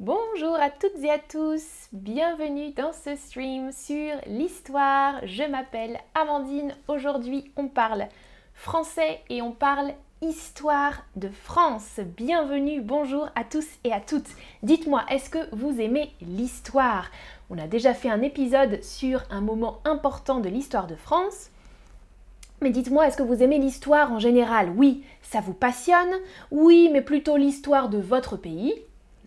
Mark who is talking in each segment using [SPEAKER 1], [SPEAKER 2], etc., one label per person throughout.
[SPEAKER 1] Bonjour à toutes et à tous, bienvenue dans ce stream sur l'histoire. Je m'appelle Amandine, aujourd'hui on parle français et on parle histoire de France. Bienvenue, bonjour à tous et à toutes. Dites-moi, est-ce que vous aimez l'histoire? On a déjà fait un épisode sur un moment important de l'histoire de France. Mais dites-moi, est-ce que vous aimez l'histoire en général? Oui, ça vous passionne? Oui, mais plutôt l'histoire de votre pays?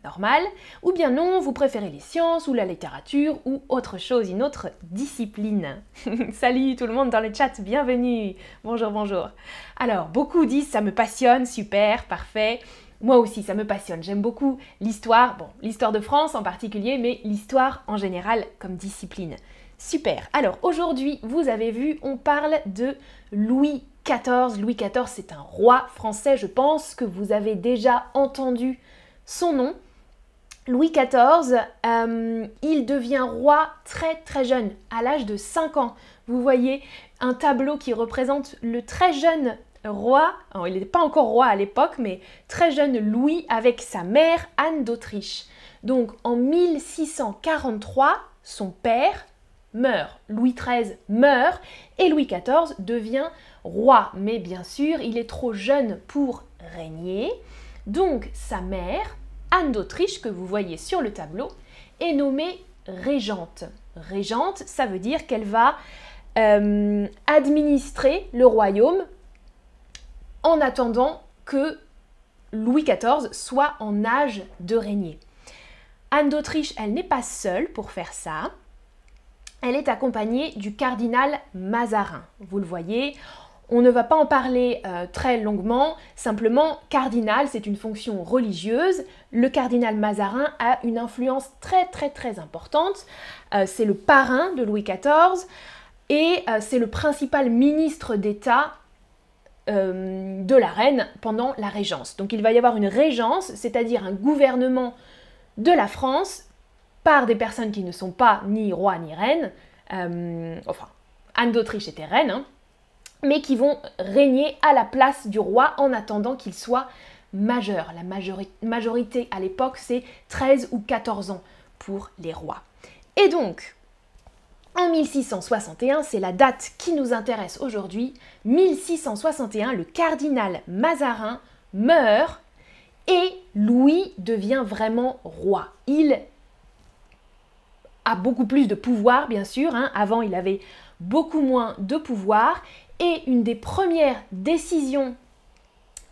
[SPEAKER 1] Normal, ou bien non, vous préférez les sciences ou la littérature ou autre chose, une autre discipline. Salut tout le monde dans le chat, bienvenue. Bonjour, bonjour. Alors, beaucoup disent ça me passionne, super, parfait. Moi aussi, ça me passionne. J'aime beaucoup l'histoire, bon, l'histoire de France en particulier, mais l'histoire en général comme discipline. Super. Alors, aujourd'hui, vous avez vu, on parle de Louis XIV. Louis XIV, c'est un roi français. Je pense que vous avez déjà entendu son nom. Louis XIV, euh, il devient roi très très jeune, à l'âge de 5 ans. Vous voyez un tableau qui représente le très jeune roi, il n'était pas encore roi à l'époque, mais très jeune Louis avec sa mère Anne d'Autriche. Donc en 1643, son père meurt, Louis XIII meurt et Louis XIV devient roi. Mais bien sûr, il est trop jeune pour régner. Donc sa mère, Anne d'Autriche, que vous voyez sur le tableau, est nommée régente. Régente, ça veut dire qu'elle va euh, administrer le royaume en attendant que Louis XIV soit en âge de régner. Anne d'Autriche, elle n'est pas seule pour faire ça. Elle est accompagnée du cardinal Mazarin. Vous le voyez, on ne va pas en parler euh, très longuement, simplement cardinal, c'est une fonction religieuse. Le cardinal Mazarin a une influence très très très importante. Euh, c'est le parrain de Louis XIV et euh, c'est le principal ministre d'État de la reine pendant la régence. Donc il va y avoir une régence, c'est-à-dire un gouvernement de la France par des personnes qui ne sont pas ni roi ni reine. enfin, Anne d'Autriche était reine. Hein mais qui vont régner à la place du roi en attendant qu'il soit majeur. La majorité à l'époque, c'est 13 ou 14 ans pour les rois. Et donc, en 1661, c'est la date qui nous intéresse aujourd'hui, 1661, le cardinal Mazarin meurt et Louis devient vraiment roi. Il a beaucoup plus de pouvoir, bien sûr. Hein. Avant, il avait beaucoup moins de pouvoir et une des premières décisions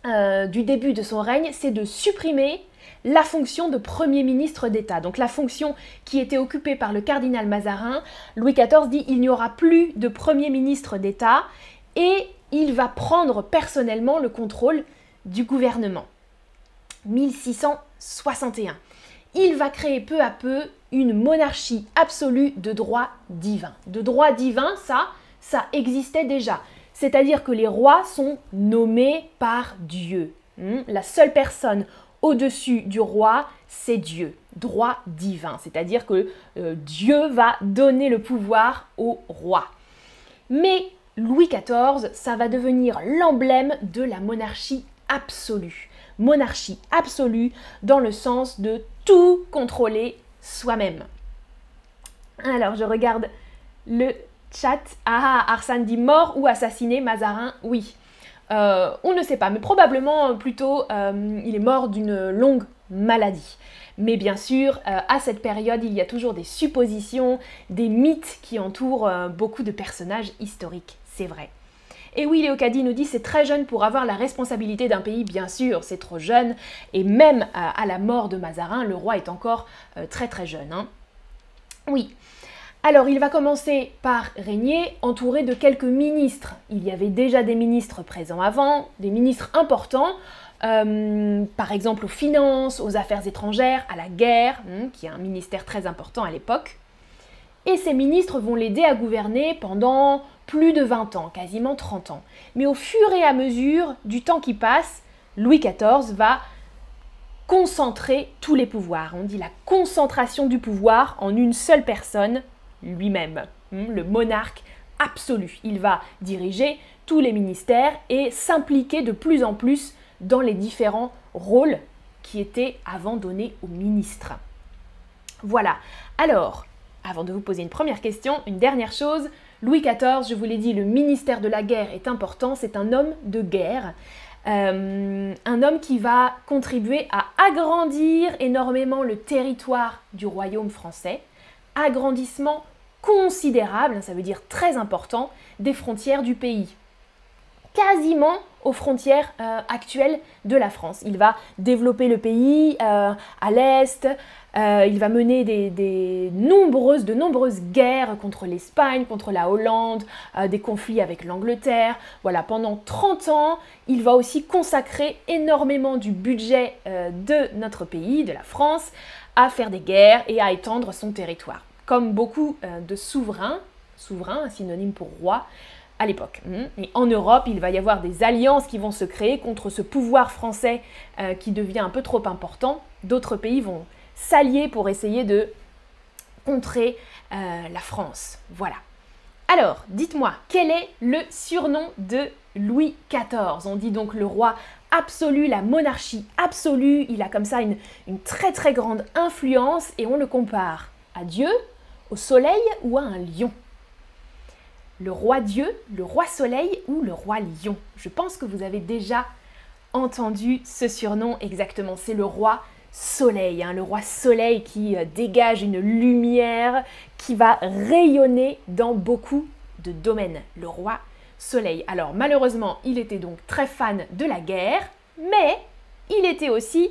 [SPEAKER 1] euh, du début de son règne, c'est de supprimer la fonction de Premier ministre d'État. Donc la fonction qui était occupée par le cardinal Mazarin, Louis XIV dit il n'y aura plus de Premier ministre d'État et il va prendre personnellement le contrôle du gouvernement. 1661. Il va créer peu à peu une monarchie absolue de droit divin. De droit divin, ça, ça existait déjà. C'est-à-dire que les rois sont nommés par Dieu. Hmm? La seule personne au-dessus du roi, c'est Dieu, droit divin. C'est-à-dire que euh, Dieu va donner le pouvoir au roi. Mais Louis XIV, ça va devenir l'emblème de la monarchie absolue. Monarchie absolue dans le sens de tout contrôler soi-même. Alors je regarde le Chat, ah, Arsène dit mort ou assassiné, Mazarin, oui. Euh, on ne sait pas, mais probablement plutôt euh, il est mort d'une longue maladie. Mais bien sûr, euh, à cette période, il y a toujours des suppositions, des mythes qui entourent beaucoup de personnages historiques, c'est vrai. Et oui, Léocadie nous dit c'est très jeune pour avoir la responsabilité d'un pays, bien sûr, c'est trop jeune. Et même à la mort de Mazarin, le roi est encore très très jeune. Hein. Oui, alors il va commencer par régner entouré de quelques ministres. Il y avait déjà des ministres présents avant, des ministres importants, euh, par exemple aux finances, aux affaires étrangères, à la guerre, hein, qui est un ministère très important à l'époque. Et ces ministres vont l'aider à gouverner pendant plus de 20 ans, quasiment 30 ans. Mais au fur et à mesure du temps qui passe, Louis XIV va concentrer tous les pouvoirs. On dit la concentration du pouvoir en une seule personne, lui-même, hmm, le monarque absolu. Il va diriger tous les ministères et s'impliquer de plus en plus dans les différents rôles qui étaient avant donnés aux ministres. Voilà. Alors, avant de vous poser une première question, une dernière chose. Louis XIV, je vous l'ai dit, le ministère de la guerre est important, c'est un homme de guerre. Euh, un homme qui va contribuer à agrandir énormément le territoire du royaume français. Agrandissement considérable, ça veut dire très important, des frontières du pays. Quasiment aux frontières euh, actuelles de la France. Il va développer le pays euh, à l'est, euh, il va mener nombreuses, de nombreuses guerres contre l'Espagne, contre la Hollande, des conflits avec l'Angleterre. Voilà, pendant 30 ans, il va aussi consacrer énormément du budget de notre pays, de la France, à faire des guerres et à étendre son territoire. Comme beaucoup de souverains, souverain, synonyme pour roi, à l'époque. Hmm. Et en Europe, il va y avoir des alliances qui vont se créer contre ce pouvoir français euh, qui devient un peu trop important. D'autres pays vont s'allier pour essayer de contrer euh, la France. Voilà. Alors, dites-moi, quel est le surnom de Louis XIV On dit donc le roi absolu, la monarchie absolue. Il a comme ça une, très très grande influence et on le compare à Dieu, au soleil ou à un lion le roi Dieu, le roi Soleil ou le roi Lion? Je pense que vous avez déjà entendu ce surnom exactement. C'est le roi Soleil, hein, le roi Soleil qui euh, dégage une lumière qui va rayonner dans beaucoup de domaines. Le roi Soleil. Alors malheureusement, il était donc très fan de la guerre, mais il était aussi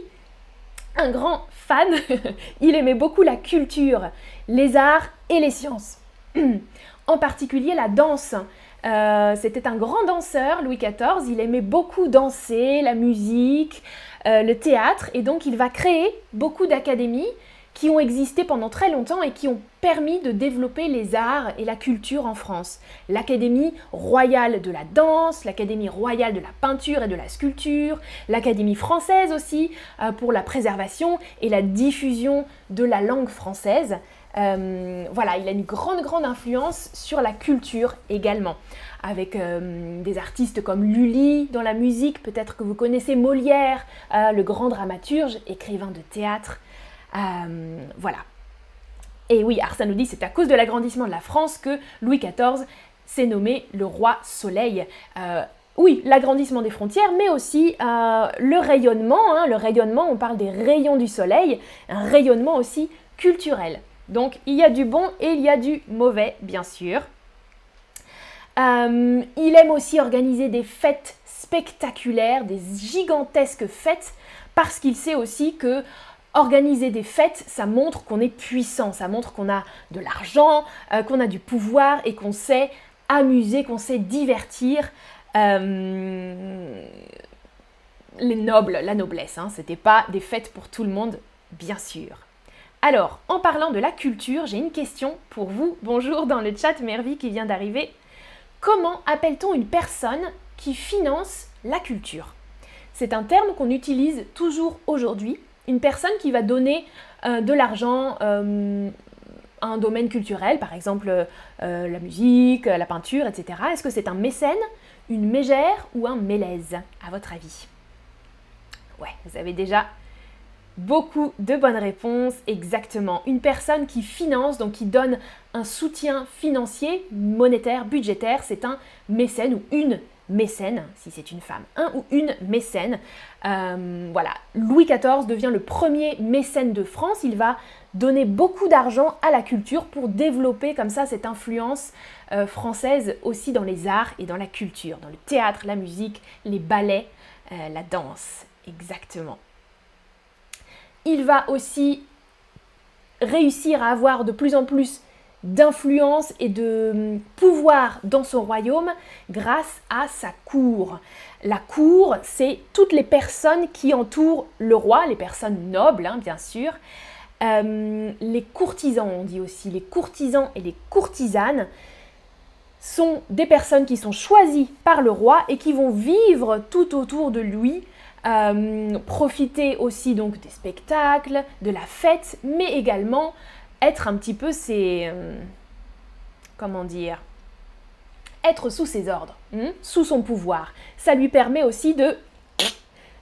[SPEAKER 1] un grand fan. il aimait beaucoup la culture, les arts et les sciences. en particulier la danse. Euh, c'était un grand danseur, Louis XIV, il aimait beaucoup danser, la musique, euh, le théâtre, et donc il va créer beaucoup d'académies qui ont existé pendant très longtemps et qui ont permis de développer les arts et la culture en France. L'Académie royale de la danse, l'Académie royale de la peinture et de la sculpture, l'Académie française aussi euh, pour la préservation et la diffusion de la langue française. Euh, voilà, il a une grande, grande influence sur la culture également, avec euh, des artistes comme Lully dans la musique, peut-être que vous connaissez Molière, euh, le grand dramaturge, écrivain de théâtre. voilà. Et oui, Arsène nous dit c'est à cause de l'agrandissement de la France que Louis XIV s'est nommé le roi soleil. oui, l'agrandissement des frontières, mais aussi le rayonnement. Hein, le rayonnement, on parle des rayons du soleil, un rayonnement aussi culturel. Donc il y a du bon et il y a du mauvais, bien sûr. Euh, il aime aussi organiser des fêtes spectaculaires, des gigantesques fêtes, parce qu'il sait aussi que organiser des fêtes, ça montre qu'on est puissant, ça montre qu'on a de l'argent, euh, qu'on a du pouvoir et qu'on sait amuser, qu'on sait divertir. Euh, les nobles, la noblesse, hein, c'était pas des fêtes pour tout le monde, bien sûr. Alors, en parlant de la culture, j'ai une question pour vous. Bonjour dans le chat Mervy qui vient d'arriver. Comment appelle-t-on une personne qui finance la culture? C'est un terme qu'on utilise toujours aujourd'hui. Une personne qui va donner euh, de l'argent euh, à un domaine culturel, par exemple euh, la musique, la peinture, etc. Est-ce que c'est un mécène, une mégère ou un mélèze, à votre avis? Ouais, vous avez déjà Beaucoup de bonnes réponses, exactement. Une personne qui finance, donc qui donne un soutien financier, monétaire, budgétaire, c'est un mécène ou une mécène, si c'est une femme, un ou une mécène. Euh, voilà, Louis XIV devient le premier mécène de France. Il va donner beaucoup d'argent à la culture pour développer comme ça cette influence euh, française aussi dans les arts et dans la culture, dans le théâtre, la musique, les ballets, euh, la danse. Exactement il va aussi réussir à avoir de plus en plus d'influence et de hum, pouvoir dans son royaume grâce à sa cour. La cour, c'est toutes les personnes qui entourent le roi, les personnes nobles, hein, bien sûr. Hum, les courtisans, on dit aussi, les courtisans et les courtisanes sont des personnes qui sont choisies par le roi et qui vont vivre tout autour de lui euh, profiter aussi donc des spectacles, de la fête, mais également être un petit peu ses... Euh, comment dire être sous ses ordres, hmm, sous son pouvoir. Ça lui permet aussi de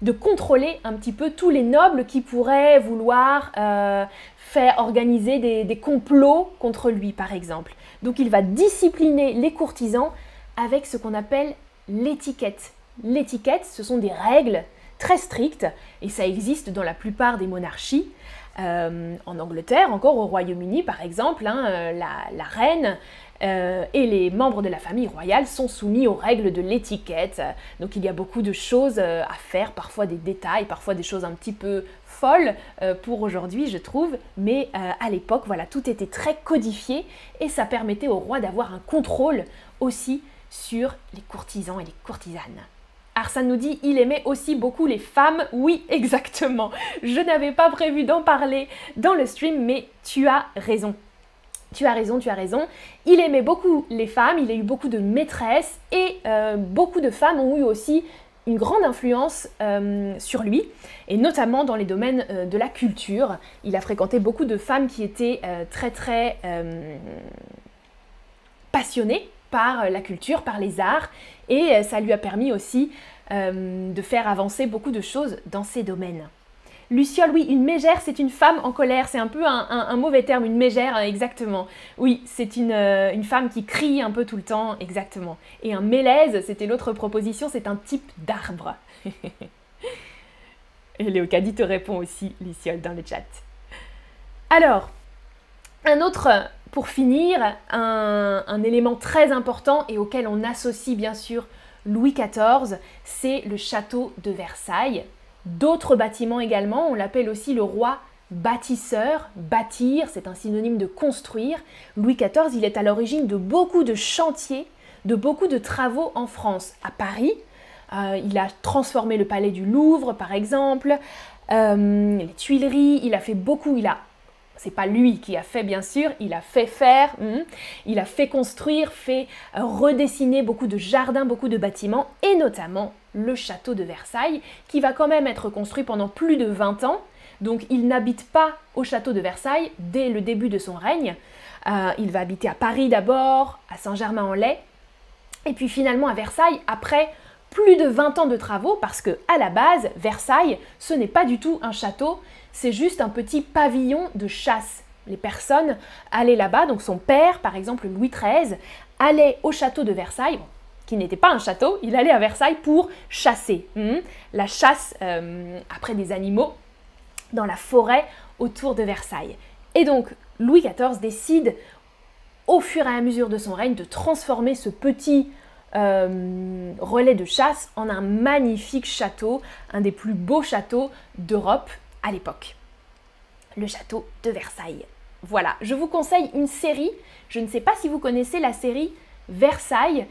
[SPEAKER 1] de contrôler un petit peu tous les nobles qui pourraient vouloir euh, faire organiser des, des complots contre lui, par exemple. Donc il va discipliner les courtisans avec ce qu'on appelle l'étiquette. L'étiquette, ce sont des règles très strictes, et ça existe dans la plupart des monarchies. Euh, en Angleterre, encore au Royaume-Uni par exemple, hein, euh, la, reine euh, et les membres de la famille royale sont soumis aux règles de l'étiquette. Donc il y a beaucoup de choses à faire, parfois des détails, parfois des choses un petit peu folles pour aujourd'hui, je trouve. Mais à l'époque, voilà, tout était très codifié et ça permettait au roi d'avoir un contrôle aussi sur les courtisans et les courtisanes. Arsène nous dit il aimait aussi beaucoup les femmes. Oui, exactement. Je n'avais pas prévu d'en parler dans le stream, mais tu as raison. Tu as raison, tu as raison. Il aimait beaucoup les femmes, il a eu beaucoup de maîtresses et euh, beaucoup de femmes ont eu aussi une grande influence euh, sur lui, et notamment dans les domaines euh, de la culture. Il a fréquenté beaucoup de femmes qui étaient très très passionnées par euh, la culture, par les arts, et euh, ça lui a permis aussi euh, de faire avancer beaucoup de choses dans ces domaines. Luciole, oui, une mégère, c'est une femme en colère. C'est un peu un, mauvais terme, une mégère, hein, exactement. Oui, c'est une, femme qui crie un peu tout le temps, exactement. Et un mélèze, c'était l'autre proposition, c'est un type d'arbre. Et Léocadie te répond aussi, Luciole, dans le chat. Alors, un autre pour finir, un, élément très important et auquel on associe bien sûr Louis XIV, c'est le château de Versailles. D'autres bâtiments également, on l'appelle aussi le roi bâtisseur. Bâtir, c'est un synonyme de construire. Louis XIV, il est à l'origine de beaucoup de chantiers, de beaucoup de travaux en France. À Paris, euh, il a transformé le palais du Louvre, par exemple, euh, les Tuileries, il a fait beaucoup, il a c'est pas lui qui a fait bien sûr, il a fait faire, hmm. il a fait construire, fait euh, redessiner beaucoup de jardins, beaucoup de bâtiments et notamment le château de Versailles qui va quand même être construit pendant plus de 20 ans. Donc il n'habite pas au château de Versailles dès le début de son règne. Euh, il va habiter à Paris d'abord, à Saint-Germain-en-Laye et puis finalement à Versailles après plus de 20 ans de travaux parce que à la base Versailles ce n'est pas du tout un château, c'est juste un petit pavillon de chasse. Les personnes allaient là-bas, donc son père, par exemple Louis XIII, allait au château de Versailles, qui n'était pas un château, il allait à Versailles pour chasser. Hmm. la chasse euh, après des animaux dans la forêt autour de Versailles. Et donc Louis XIV décide, au fur et à mesure de son règne, de transformer ce petit euh, relais de chasse en un magnifique château, un des plus beaux châteaux d'Europe à l'époque. Le château de Versailles. Voilà, je vous conseille une série. Je ne sais pas si vous connaissez la série Versailles.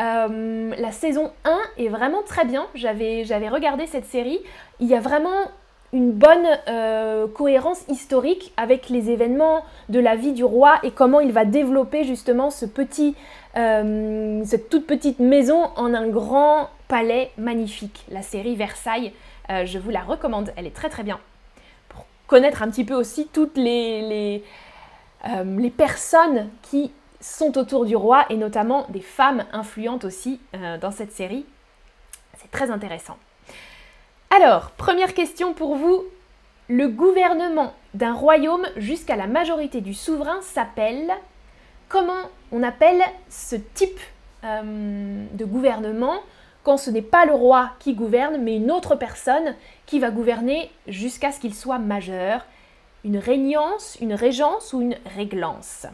[SPEAKER 1] Euh, la saison 1 est vraiment très bien. J'avais regardé cette série. Il y a vraiment une bonne euh, cohérence historique avec les événements de la vie du roi et comment il va développer justement ce petit, euh, cette toute petite maison en un grand palais magnifique. La série Versailles, je vous la recommande. Elle est très très bien connaître un petit peu aussi toutes les, les, euh, les personnes qui sont autour du roi et notamment des femmes influentes aussi euh, dans cette série. C'est très intéressant. Alors, première question pour vous. Le gouvernement d'un royaume jusqu'à la majorité du souverain s'appelle... Comment on appelle ce type euh, de gouvernement quand ce n'est pas le roi qui gouverne, mais une autre personne qui va gouverner jusqu'à ce qu'il soit majeur? Une régnance, une régence ou une réglance?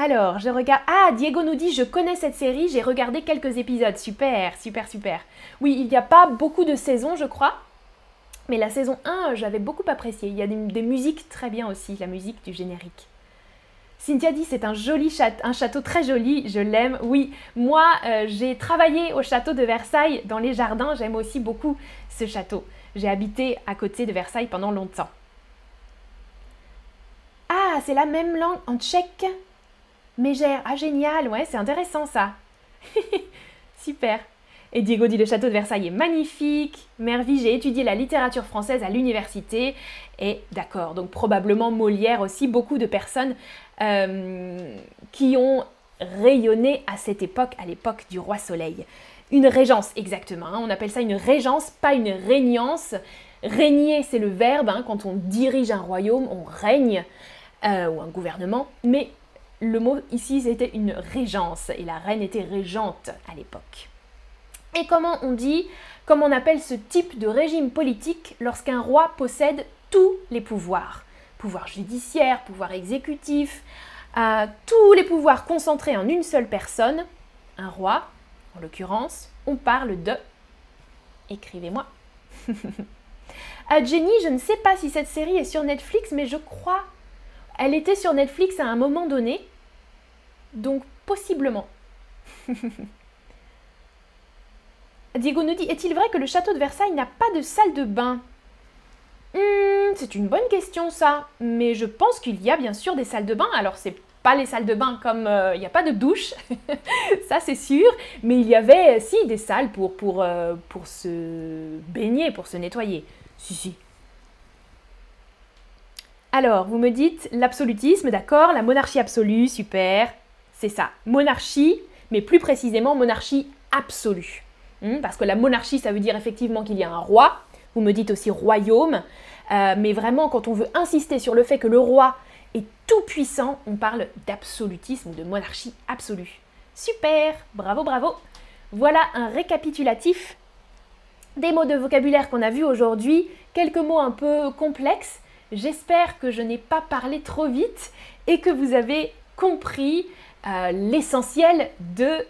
[SPEAKER 1] Alors, je regarde. Ah, Diego nous dit Je connais cette série, j'ai regardé quelques épisodes. Super, super, super. Oui, il n'y a pas beaucoup de saisons, je crois. Mais la saison 1, j'avais beaucoup apprécié. Il y a des musiques très bien aussi, la musique du générique. Cynthia dit c'est un joli château, un château très joli, je l'aime. Oui, moi euh, j'ai travaillé au château de Versailles dans les jardins, j'aime aussi beaucoup ce château. J'ai habité à côté de Versailles pendant longtemps. Ah, c'est la même langue en tchèque? Mégère, ah génial, ouais, c'est intéressant ça. Super. Et Diego dit le château de Versailles est magnifique. Merville, j'ai étudié la littérature française à l'université. Et d'accord, donc probablement Molière aussi, beaucoup de personnes euh, qui ont rayonné à cette époque, à l'époque du roi Soleil. Une régence, exactement. Hein. on appelle ça une régence, pas une régnance. Régner, c'est le verbe. Hein. quand on dirige un royaume, on règne, euh, ou un gouvernement. Mais le mot ici, c'était une régence. Et la reine était régente à l'époque. Et comment on dit, comment on appelle ce type de régime politique lorsqu'un roi possède tous les pouvoirs? Pouvoir judiciaire, pouvoir exécutif, euh, tous les pouvoirs concentrés en une seule personne, un roi, en l'occurrence, on parle de... Écrivez-moi. à Jenny, je ne sais pas si cette série est sur Netflix, mais je crois. Elle était sur Netflix à un moment donné. Donc possiblement. Diego nous dit Est-il vrai que le château de Versailles n'a pas de salle de bain? Hmm, C'est une bonne question ça, mais je pense qu'il y a bien sûr des salles de bain. Alors c'est pas les salles de bain comme euh, il n'y a pas de douche, ça c'est sûr, mais il y avait si des salles pour, pour, euh, pour se baigner, pour se nettoyer. Alors, vous me dites l'absolutisme, d'accord, la monarchie absolue, super, c'est ça. Monarchie, mais plus précisément monarchie absolue. Hmm, parce que la monarchie, ça veut dire effectivement qu'il y a un roi, vous me dites aussi royaume, mais vraiment quand on veut insister sur le fait que le roi et tout puissant, on parle d'absolutisme, de monarchie absolue. Super, bravo, bravo. Voilà un récapitulatif des mots de vocabulaire qu'on a vus aujourd'hui, quelques mots un peu complexes. J'espère que je n'ai pas parlé trop vite et que vous avez compris euh, l'essentiel de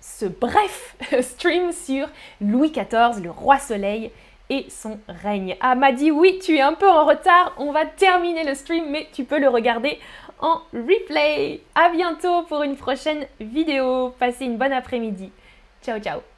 [SPEAKER 1] ce bref stream sur Louis XIV, le roi soleil, et son règne. Ah, m'a dit oui, tu es un peu en retard, on va terminer le stream, mais tu peux le regarder en replay. À bientôt pour une prochaine vidéo. Passez une bonne après-midi. Ciao, ciao.